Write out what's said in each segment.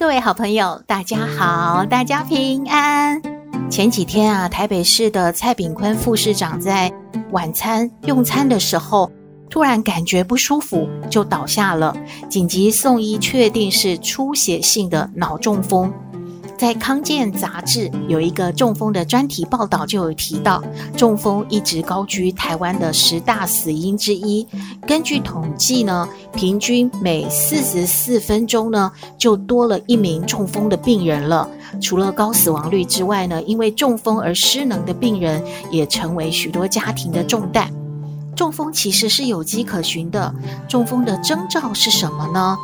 各位好朋友，大家好，大家平安。前几天啊，台北市的蔡炳坤副市长在晚餐用餐的时候，突然感觉不舒服，就倒下了，紧急送医，确定是出血性的脑中风。在康健杂志有一个中风的专题报道，就有提到，中风一直高居台湾的十大死因之一。根据统计呢，平均每四十四分钟呢，就多了一名中风的病人了。除了高死亡率之外呢，因为中风而失能的病人也成为许多家庭的重担。中风其实是有迹可循的，中风的征兆是什么呢？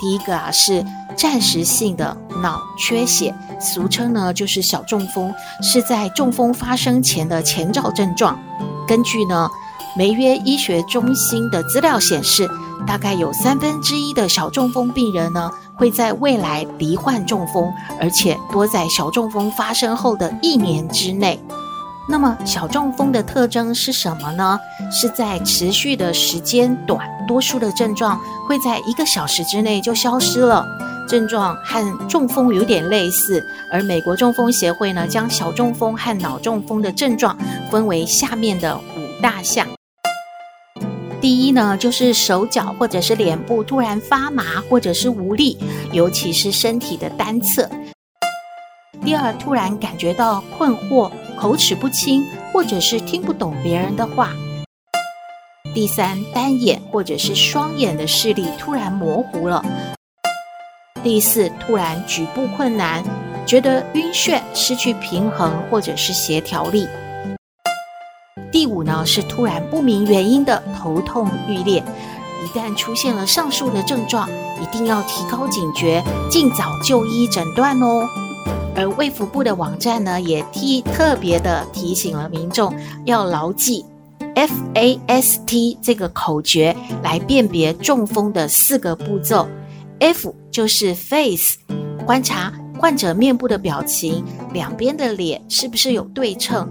第一个啊是暂时性的脑缺血，俗称呢就是小中风，是在中风发生前的前兆症状。根据呢梅约医学中心的资料显示，大概有三分之一的小中风病人呢会在未来罹患中风，而且多在小中风发生后的一年之内。那么小中风的特征是什么呢？是在持续的时间短，多数的症状会在一个小时之内就消失了，症状和中风有点类似。而美国中风协会呢，将小中风和脑中风的症状分为下面的五大项。第一呢，就是手脚或者是脸部突然发麻或者是无力，尤其是身体的单侧。第二，突然感觉到困惑。口齿不清，或者是听不懂别人的话。第三，单眼或者是双眼的视力突然模糊了。第四，突然举步困难，觉得晕眩、失去平衡或者是协调力。第五呢，是突然不明原因的头痛欲裂。一旦出现了上述的症状，一定要提高警觉，尽早就医诊断哦。而卫福部的网站呢，也提特别的提醒了民众要牢记 FAST 这个口诀来辨别中风的四个步骤。F 就是 face，观察患者面部的表情，两边的脸是不是有对称。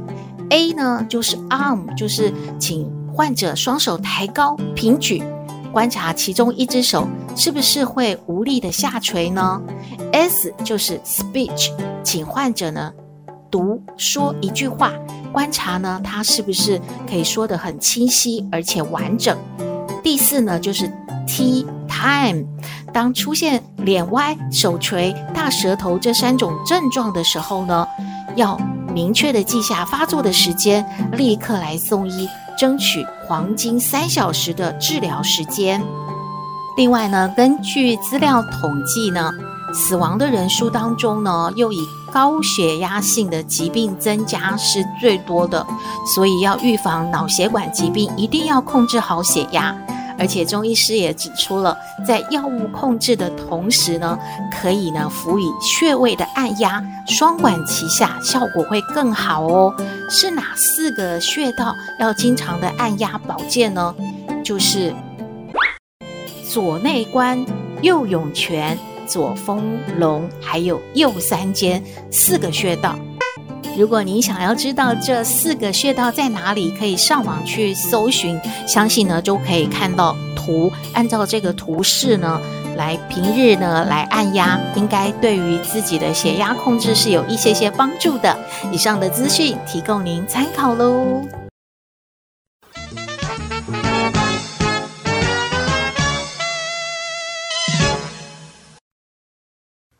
A 呢就是 arm，就是请患者双手抬高平举。观察其中一只手是不是会无力的下垂呢？S 就是 speech，请患者呢读说一句话，观察呢他是不是可以说得很清晰而且完整。第四呢就是 T time，当出现脸歪、手垂、大舌头这三种症状的时候呢，要明确的记下发作的时间，立刻来送医。争取黄金三小时的治疗时间。另外呢，根据资料统计呢，死亡的人数当中呢，又以高血压性的疾病增加是最多的。所以要预防脑血管疾病，一定要控制好血压。而且中医师也指出了，在药物控制的同时呢，可以呢辅以穴位的按压，双管齐下，效果会更好哦。是哪四个穴道要经常的按压保健呢？就是左内关、右涌泉、左丰隆，还有右三间四个穴道。如果您想要知道这四个穴道在哪里，可以上网去搜寻，相信呢就可以看到图，按照这个图示呢来平日呢来按压，应该对于自己的血压控制是有一些些帮助的。以上的资讯提供您参考喽。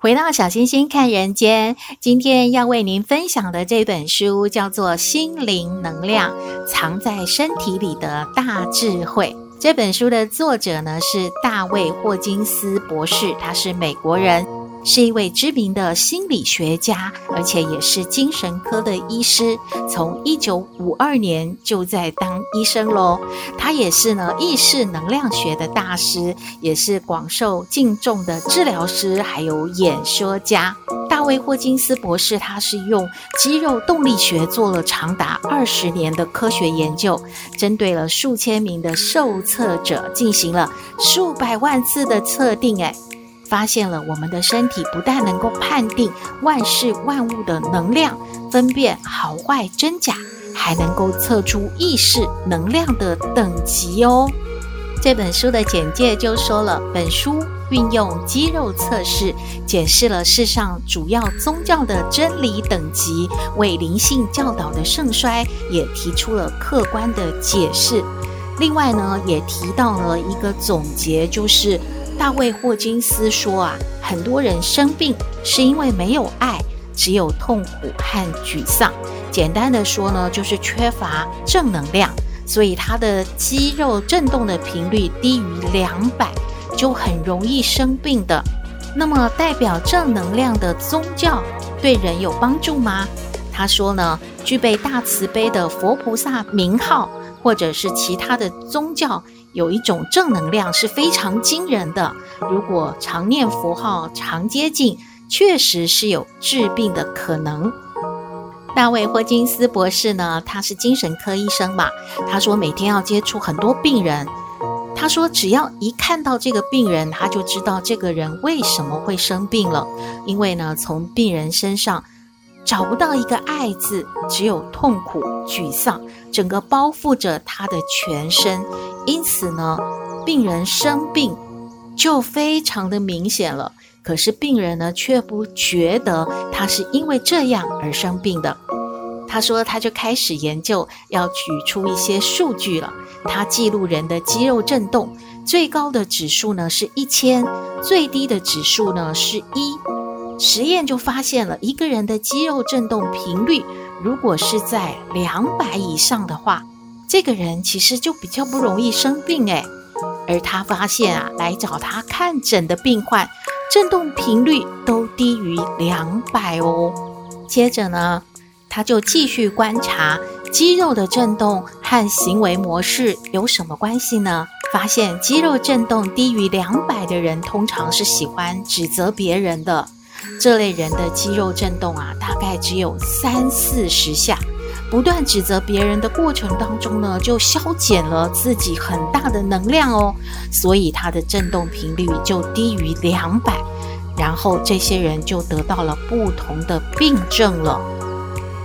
回到小星星看人间，今天要为您分享的这本书叫做《心灵能量：藏在身体里的大智慧》。这本书的作者呢是大卫·霍金斯博士，他是美国人。是一位知名的心理学家，而且也是精神科的医师。从一九五二年就在当医生喽。他也是呢意识能量学的大师，也是广受敬重的治疗师，还有演说家。大卫霍金斯博士，他是用肌肉动力学做了长达二十年的科学研究，针对了数千名的受测者进行了数百万次的测定，哎。发现了我们的身体不但能够判定万事万物的能量，分辨好坏真假，还能够测出意识能量的等级哦。这本书的简介就说了，本书运用肌肉测试，解释了世上主要宗教的真理等级，为灵性教导的盛衰也提出了客观的解释。另外呢，也提到了一个总结，就是。大卫霍金斯说啊，很多人生病是因为没有爱，只有痛苦和沮丧。简单的说呢，就是缺乏正能量，所以他的肌肉震动的频率低于两百，就很容易生病的。那么，代表正能量的宗教对人有帮助吗？他说呢，具备大慈悲的佛菩萨名号，或者是其他的宗教。有一种正能量是非常惊人的，如果常念佛号、常接近，确实是有治病的可能。大卫霍金斯博士呢，他是精神科医生嘛，他说每天要接触很多病人，他说只要一看到这个病人，他就知道这个人为什么会生病了，因为呢，从病人身上。找不到一个爱字，只有痛苦、沮丧，整个包覆着他的全身。因此呢，病人生病就非常的明显了。可是病人呢，却不觉得他是因为这样而生病的。他说，他就开始研究，要举出一些数据了。他记录人的肌肉震动，最高的指数呢是一千，最低的指数呢是一。实验就发现了，一个人的肌肉振动频率如果是在两百以上的话，这个人其实就比较不容易生病诶。而他发现啊，来找他看诊的病患，振动频率都低于两百哦。接着呢，他就继续观察肌肉的振动和行为模式有什么关系呢？发现肌肉振动低于两百的人，通常是喜欢指责别人的。这类人的肌肉震动啊，大概只有三四十下，不断指责别人的过程当中呢，就消减了自己很大的能量哦，所以他的震动频率就低于两百，然后这些人就得到了不同的病症了。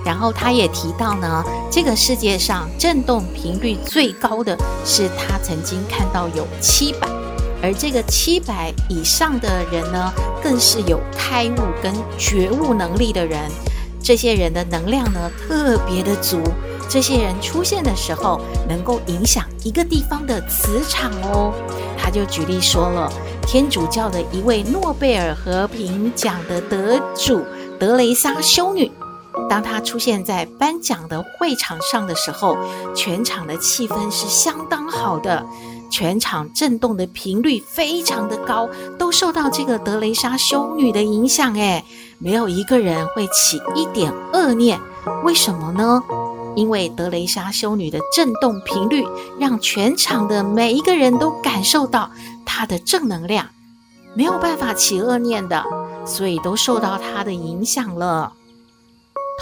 然后他也提到呢，这个世界上震动频率最高的是他曾经看到有七百。而这个七百以上的人呢，更是有开悟跟觉悟能力的人。这些人的能量呢，特别的足。这些人出现的时候，能够影响一个地方的磁场哦。他就举例说了，天主教的一位诺贝尔和平奖的得主德雷莎修女，当她出现在颁奖的会场上的时候，全场的气氛是相当好的。全场震动的频率非常的高，都受到这个德雷莎修女的影响。诶，没有一个人会起一点恶念。为什么呢？因为德雷莎修女的震动频率，让全场的每一个人都感受到她的正能量，没有办法起恶念的，所以都受到她的影响了。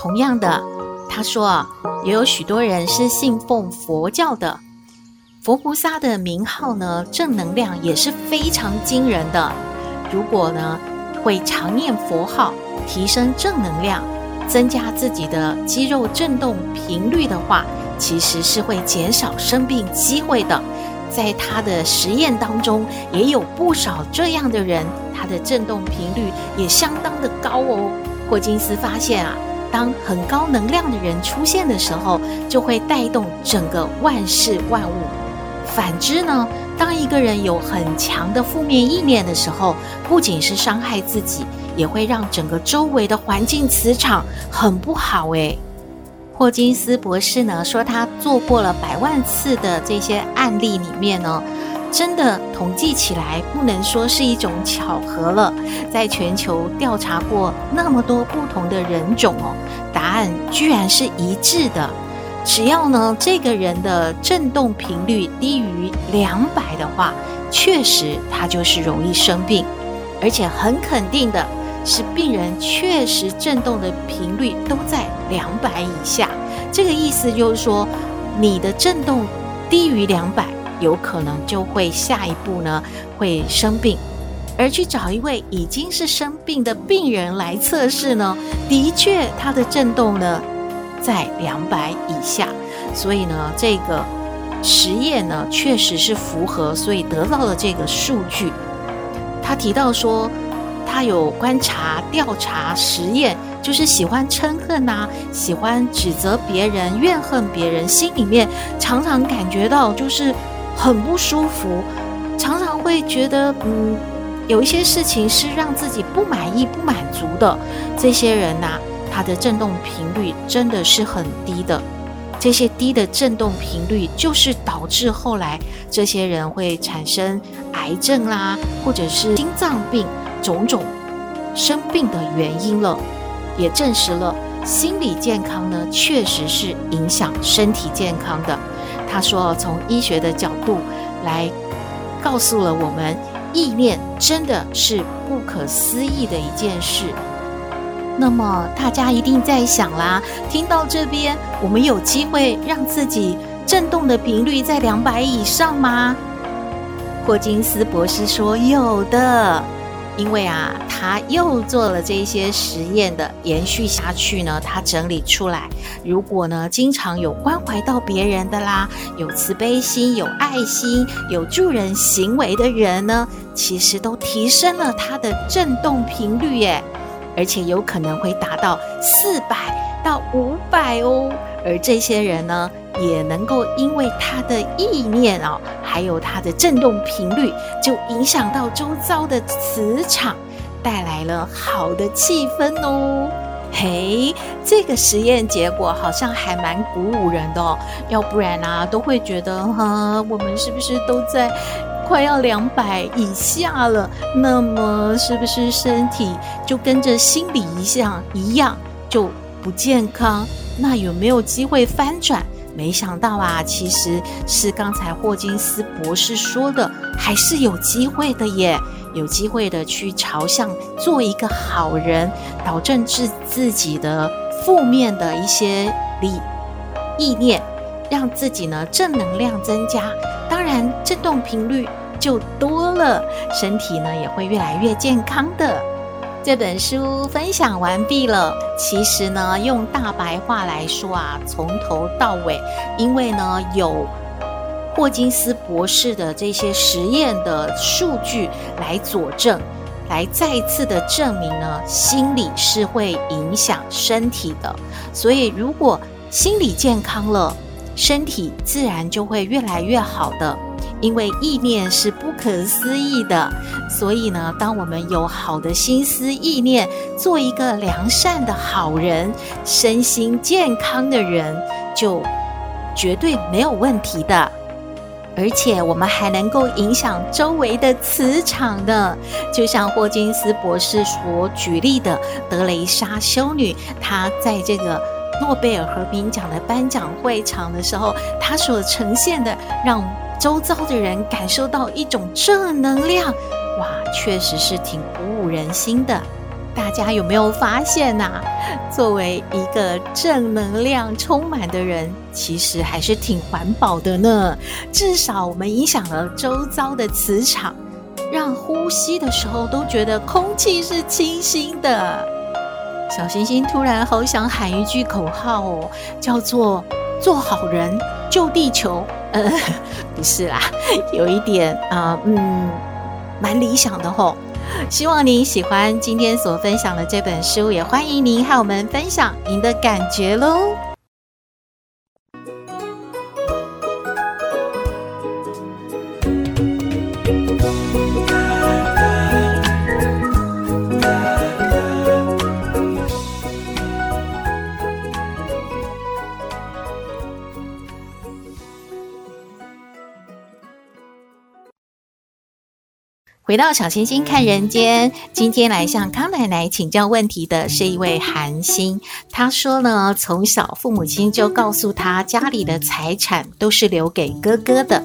同样的，她说啊，也有许多人是信奉佛教的。佛菩萨的名号呢，正能量也是非常惊人的。如果呢，会常念佛号，提升正能量，增加自己的肌肉振动频率的话，其实是会减少生病机会的。在他的实验当中，也有不少这样的人，他的振动频率也相当的高哦。霍金斯发现啊，当很高能量的人出现的时候，就会带动整个万事万物。反之呢，当一个人有很强的负面意念的时候，不仅是伤害自己，也会让整个周围的环境磁场很不好。诶，霍金斯博士呢说，他做过了百万次的这些案例里面呢，真的统计起来，不能说是一种巧合了。在全球调查过那么多不同的人种哦，答案居然是一致的。只要呢，这个人的振动频率低于两百的话，确实他就是容易生病，而且很肯定的是，病人确实振动的频率都在两百以下。这个意思就是说，你的振动低于两百。有可能就会下一步呢 会生病，而去找一位已经是生病的病人来测试呢，的确他的震动呢在两百以下，所以呢这个实验呢确实是符合，所以得到了这个数据。他提到说，他有观察、调查、实验，就是喜欢嗔恨呐、啊，喜欢指责别人、怨恨别人，心里面常常感觉到就是。很不舒服，常常会觉得，嗯，有一些事情是让自己不满意、不满足的。这些人呐、它的振动频率真的是很低的。这些低的振动频率，就是导致后来这些人会产生癌症啦，或者是心脏病种种生病的原因了。也证实了心理健康呢，确实是影响身体健康的。他说：“从医学的角度来告诉了我们，意念真的是不可思议的一件事。那么大家一定在想啦，听到这边，我们有机会让自己震动的频率在两百以上吗？”霍金斯博士说：“有的。”因为啊，他又做了这些实验的延续下去呢，他整理出来，如果呢经常有关怀到别人的啦，有慈悲心、有爱心、有助人行为的人呢，其实都提升了他的振动频率耶，而且有可能会达到四百到五百哦，而这些人呢，也能够因为他的意念哦，还有他的振动频率，就影响到周遭的磁场，带来了好的气氛哦。嘿，这个实验结果好像还蛮鼓舞人的哦。要不然啊，都会觉得哈，我们是不是都在快要两百以下了？那么是不是身体就跟着心理一样一样就不健康？那有没有机会翻转？没想到啊，其实是刚才霍金斯博士说的，还是有机会的耶，有机会的去朝向做一个好人，导正自自己的负面的一些理意念，让自己呢正能量增加，当然振动频率就多了，身体呢也会越来越健康的。这本书分享完毕了。其实呢，用大白话来说啊，从头到尾，因为呢有霍金斯博士的这些实验的数据来佐证，来再次的证明呢，心理是会影响身体的。所以，如果心理健康了，身体自然就会越来越好的。因为意念是不可思议的，所以呢，当我们有好的心思意念，做一个良善的好人，身心健康的人，就绝对没有问题的。而且我们还能够影响周围的磁场的，就像霍金斯博士所举例的德雷莎修女，她在这个诺贝尔和平奖的颁奖会场的时候，她所呈现的让。周遭的人感受到一种正能量，哇，确实是挺鼓舞人心的。大家有没有发现呐？作为一个正能量充满的人，其实还是挺环保的呢。至少我们影响了周遭的磁场，让呼吸的时候都觉得空气是清新的。小星星突然好想喊一句口号哦，叫做“做好人救地球”。呃，不是啦，有一点啊、嗯，蛮理想的吼。希望您喜欢今天所分享的这本书，也欢迎您和我们分享您的感觉喽。回到小星星看人间，今天来向康奶奶请教问题的是一位韩星。她说呢，从小父母亲就告诉她，家里的财产都是留给哥哥的，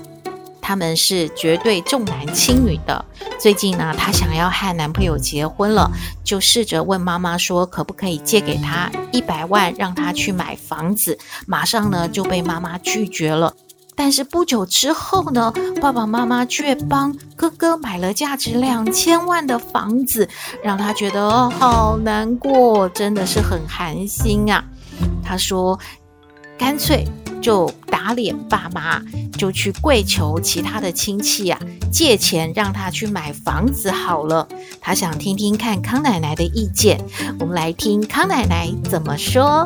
他们是绝对重男轻女的。最近呢，她想要和男朋友结婚了，就试着问妈妈说，可不可以借给她一百万，让她去买房子？马上呢就被妈妈拒绝了。但是不久之后呢，爸爸妈妈却帮哥哥买了价值两千万的房子，让他觉得，好难过，真的是很寒心啊。他说：“干脆就打脸爸妈，就去跪求其他的亲戚啊，借钱让他去买房子好了。”他想听听看康奶奶的意见，我们来听康奶奶怎么说。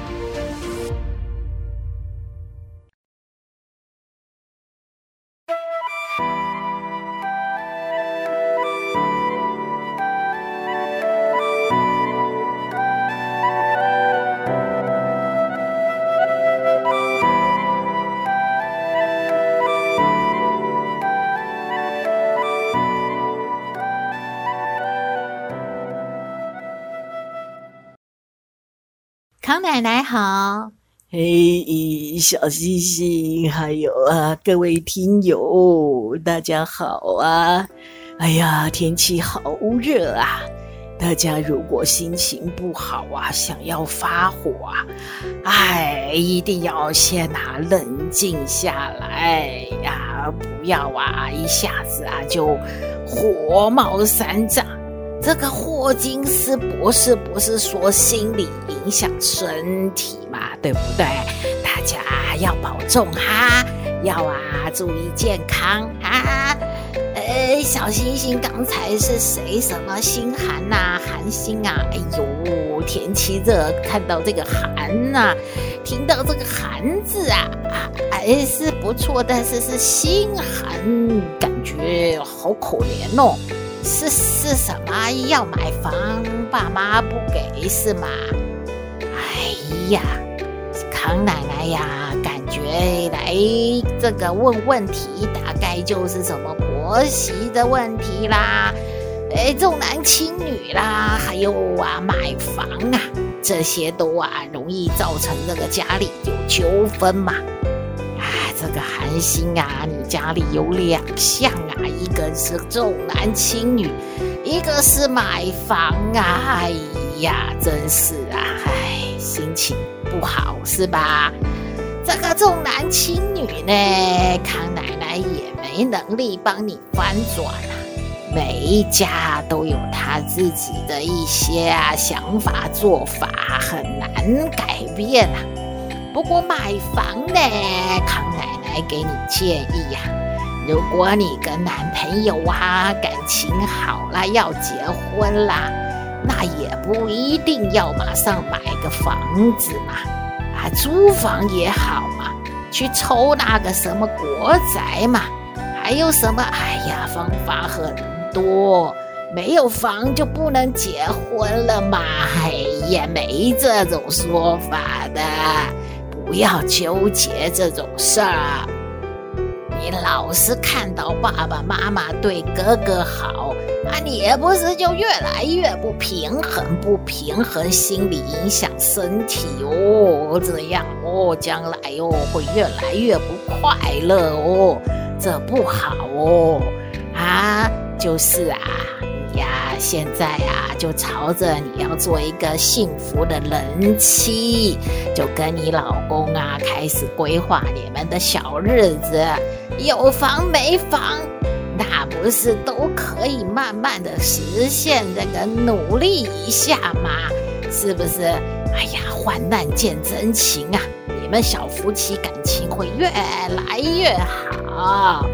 奶奶好，嘿，小星星，还有啊，各位听友，大家好啊！哎呀，天气好热啊！大家如果心情不好啊，想要发火啊，哎，一定要先啊冷静下来呀，不要啊一下子啊就火冒三丈。这个霍金斯博士不是说心理影响身体嘛，对不对？大家要保重哈，要啊注意健康哈。呃，小星星刚才是谁？什么心寒呐、啊？寒心啊？哎呦，天气热，看到这个寒呐、啊，听到这个寒字啊，啊，还是不错，但是是心寒，感觉好可怜哦。是是什么要买房，爸妈不给是吗？哎呀，康奶奶呀，感觉来这个问问题，大概就是什么婆媳的问题啦，哎，重男轻女啦，还有啊买房啊，这些都啊容易造成这个家里有纠纷嘛。这个寒星啊，你家里有两项啊，一个是重男轻女，一个是买房啊，哎呀，真是啊，哎，心情不好是吧？这个重男轻女呢，康奶奶也没能力帮你翻转啊。每一家都有他自己的一些啊想法做法，很难改变啊。不过买房呢，康奶来给你建议呀，如果你跟男朋友啊感情好了，要结婚啦，那也不一定要马上买个房子嘛，啊，租房也好嘛，去抽那个什么国宅嘛，还有什么？哎呀，方法很多，没有房就不能结婚了嘛？哎呀，没这种说法的。不要纠结这种事儿，你老是看到爸爸妈妈对哥哥好啊，你也不是就越来越不平衡，不平衡心理影响身体哦，这样哦，将来哦会越来越不快乐哦，这不好哦，啊，就是啊。呀，现在啊，就朝着你要做一个幸福的人妻，就跟你老公啊开始规划你们的小日子。有房没房，那不是都可以慢慢的实现？这个努力一下嘛，是不是？哎呀，患难见真情啊！你们小夫妻感情会越来越好。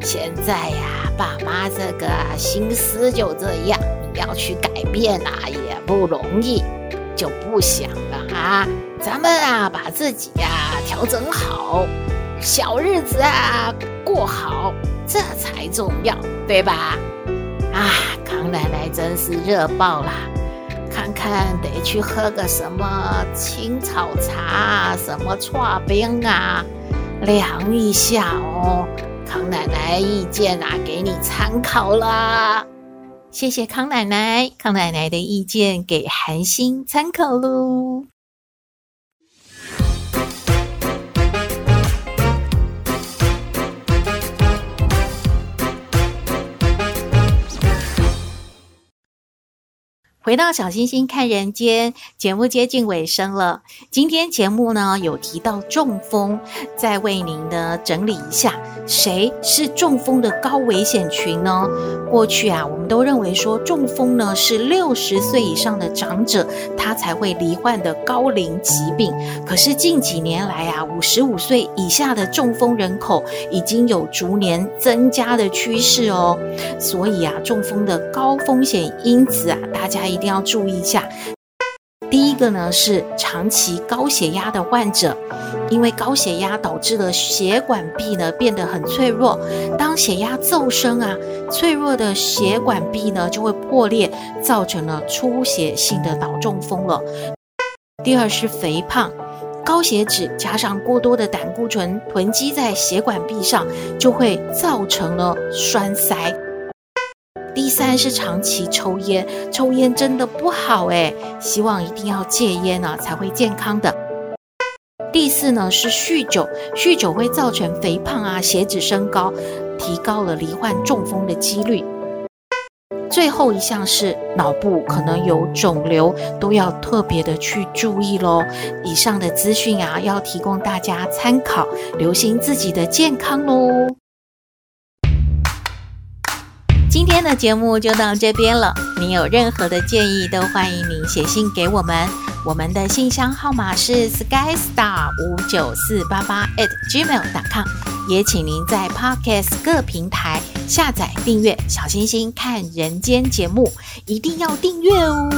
现在呀，爸妈这个心思就这样，要去改变啊，也不容易，就不想了啊。咱们啊，把自己呀调整好，小日子啊过好，这才重要，对吧？啊，康奶奶真是热爆啦！看看得去喝个什么青草茶，什么剉冰啊，凉一下哦。康奶奶意见啊，给你参考啦。谢谢康奶奶，康奶奶的意见给韩星参考喽。回到小星星看人间节目接近尾声了，今天节目呢有提到中风，再为您呢整理一下，谁是中风的高危险群呢？过去啊，我们都认为说中风呢是六十岁以上的长者他才会罹患的高龄疾病，可是近几年来啊，五十五岁以下的中风人口已经有逐年增加的趋势哦，所以啊，中风的高风险因子啊，大家。一定要注意一下。第一个呢是长期高血压的患者，因为高血压导致了血管壁呢变得很脆弱，当血压骤升啊，脆弱的血管壁呢就会破裂，造成了出血性的脑中风了。第二是肥胖，高血脂加上过多的胆固醇囤积在血管壁上，就会造成了栓塞。第三是长期抽烟，抽烟真的不好诶，希望一定要戒烟呢，才会健康的。第四呢是酗酒，酗酒会造成肥胖啊，血脂升高，提高了罹患中风的几率。最后一项是脑部可能有肿瘤，都要特别的去注意喽。以上的资讯啊，要提供大家参考，留心自己的健康喽。今天的节目就到这边了。您有任何的建议，都欢迎您写信给我们。我们的信箱号码是 skystar 五九四八八 at gmail.com。也请您在 Podcast 各平台下载订阅“小星星看人间”节目，一定要订阅哦，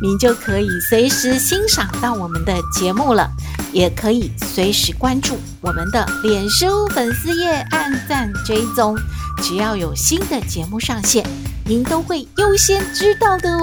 您就可以随时欣赏到我们的节目了。也可以随时关注我们的脸书粉丝页，按赞追踪。只要有新的节目上线，您都会优先知道的哦。